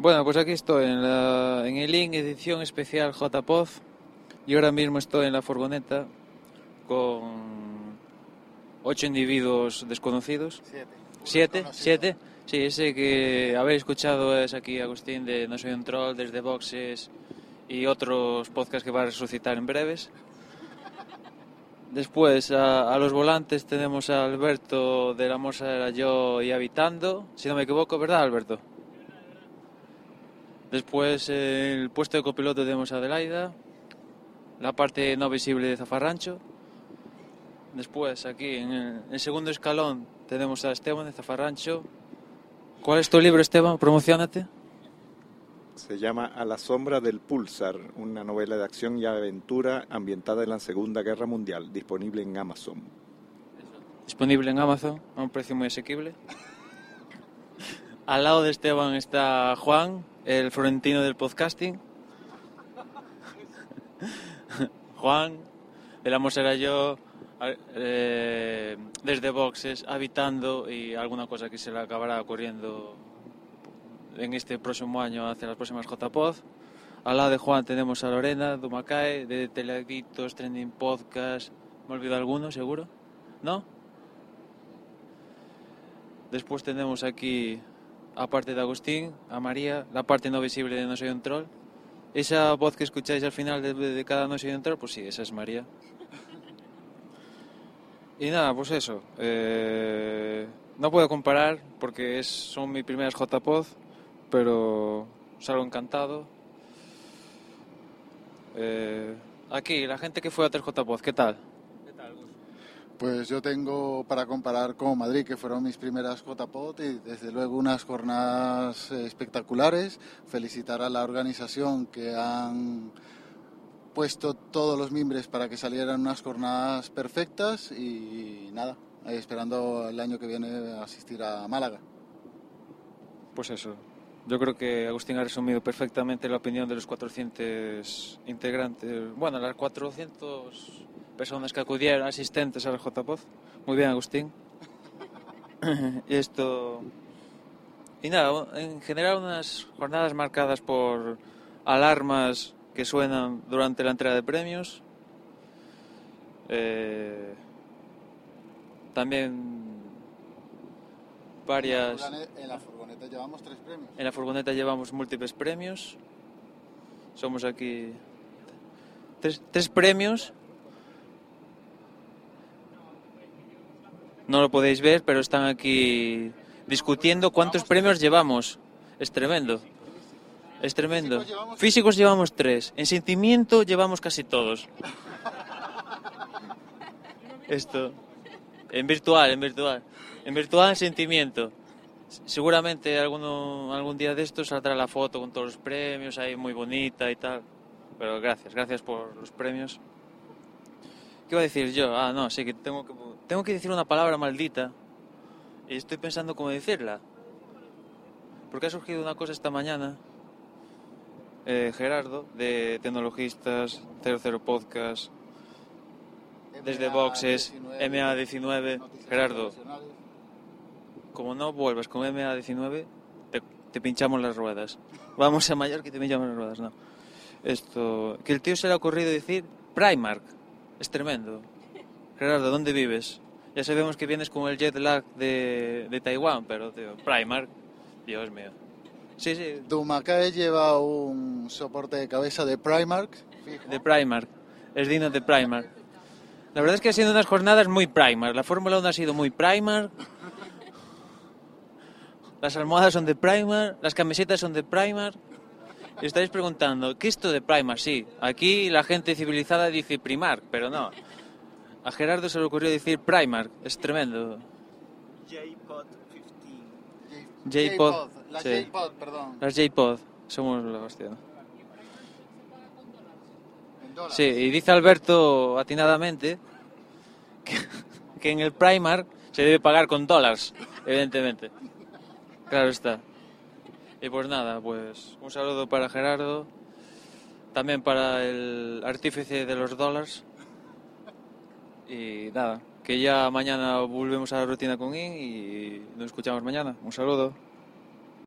Bueno, pues aquí estoy en, la, en el link edición especial JPOZ y ahora mismo estoy en la furgoneta con ocho individuos desconocidos. Siete. ¿Siete? ¿Siete? Sí, ese que habéis escuchado es aquí Agustín de No Soy un Troll, desde Boxes y otros podcasts que va a resucitar en breves. Después, a, a los volantes tenemos a Alberto de La Morsa era yo y Habitando, si no me equivoco, ¿verdad, Alberto? Después, eh, el puesto de copiloto tenemos a Adelaida, la parte no visible de Zafarrancho. Después, aquí en el, el segundo escalón, tenemos a Esteban de Zafarrancho. ¿Cuál es tu libro, Esteban? Promocionate. Se llama A la sombra del pulsar, una novela de acción y aventura ambientada en la Segunda Guerra Mundial, disponible en Amazon. Disponible en Amazon a un precio muy asequible. Al lado de Esteban está Juan, el florentino del podcasting. Juan, el amor será yo, eh, desde boxes, habitando y alguna cosa que se le acabará ocurriendo en este próximo año hacia las próximas JPod. Al lado de Juan tenemos a Lorena Dumacae, de Teleaditos, Trending Podcast. ¿Me olvido alguno, seguro? ¿No? Después tenemos aquí, aparte de Agustín, a María, la parte no visible de No Soy un Troll. Esa voz que escucháis al final de, de cada No Soy un Troll, pues sí, esa es María. Y nada, pues eso. eh, no puedo comparar porque es, son mis primeras JPod, pero salgo encantado. Eh, aquí, la gente que fue a 3JPod, ¿qué tal? Pues yo tengo para comparar con Madrid, que fueron mis primeras JPOT y desde luego unas jornadas espectaculares. Felicitar a la organización que han puesto todos los mimbres para que salieran unas jornadas perfectas y nada, esperando el año que viene asistir a Málaga. Pues eso. Yo creo que Agustín ha resumido perfectamente la opinión de los 400 integrantes, bueno, las 400 personas que acudieron, asistentes a la JPOZ. Muy bien, Agustín. y esto... Y nada, en general unas jornadas marcadas por alarmas que suenan durante la entrega de premios. Eh, también varias... En la furgoneta llevamos tres premios. En la furgoneta llevamos múltiples premios. Somos aquí tres, tres premios. No lo podéis ver, pero están aquí discutiendo cuántos premios llevamos. Es tremendo. Es tremendo. Físicos llevamos- tres. En sentimiento llevamos casi todos. Esto. En virtual, en virtual. En virtual, en sentimiento. Seguramente alguno, algún día de estos saldrá la foto con todos los premios ahí muy bonita y tal. Pero gracias, gracias por los premios. ¿Qué iba a decir yo? Ah, no, sí que tengo que, tengo que decir una palabra maldita y estoy pensando cómo decirla. Porque ha surgido una cosa esta mañana. Eh, Gerardo, de Tecnologistas, 00 Podcast, desde Boxes, MA19. Gerardo, como no vuelvas con MA19, te, te pinchamos las ruedas. Vamos a Mallorca y te pinchamos las ruedas, no. Esto, que el tío se le ha ocurrido decir Primark. Es tremendo. Gerardo, ¿dónde vives? Ya sabemos que vienes con el jet lag de, de Taiwán, pero tío, Primark, Dios mío. Sí, sí, Dumacae lleva un soporte de cabeza de Primark. fijo. de Primark. Es digno de Primark. La verdad es que ha sido unas jornadas muy Primark. La Fórmula 1 ha sido muy Primark. Las almohadas son de Primark, las camisetas son de Primark. Y estáis preguntando, ¿qué es esto de Primark? Sí, aquí la gente civilizada dice Primark, pero no. A Gerardo se le ocurrió decir Primark, es tremendo. JPod 15. J-Pod, La sí. J-Pod, perdón. Las J-Pod, somos la hostia. Sí, y dice Alberto atinadamente que, que en el Primark se debe pagar con dólares, evidentemente. Claro está. Y pues nada, pues un saludo para Gerardo, también para el artífice de los dólares. Y nada, que ya mañana volvemos a la rutina con In y nos escuchamos mañana. Un saludo.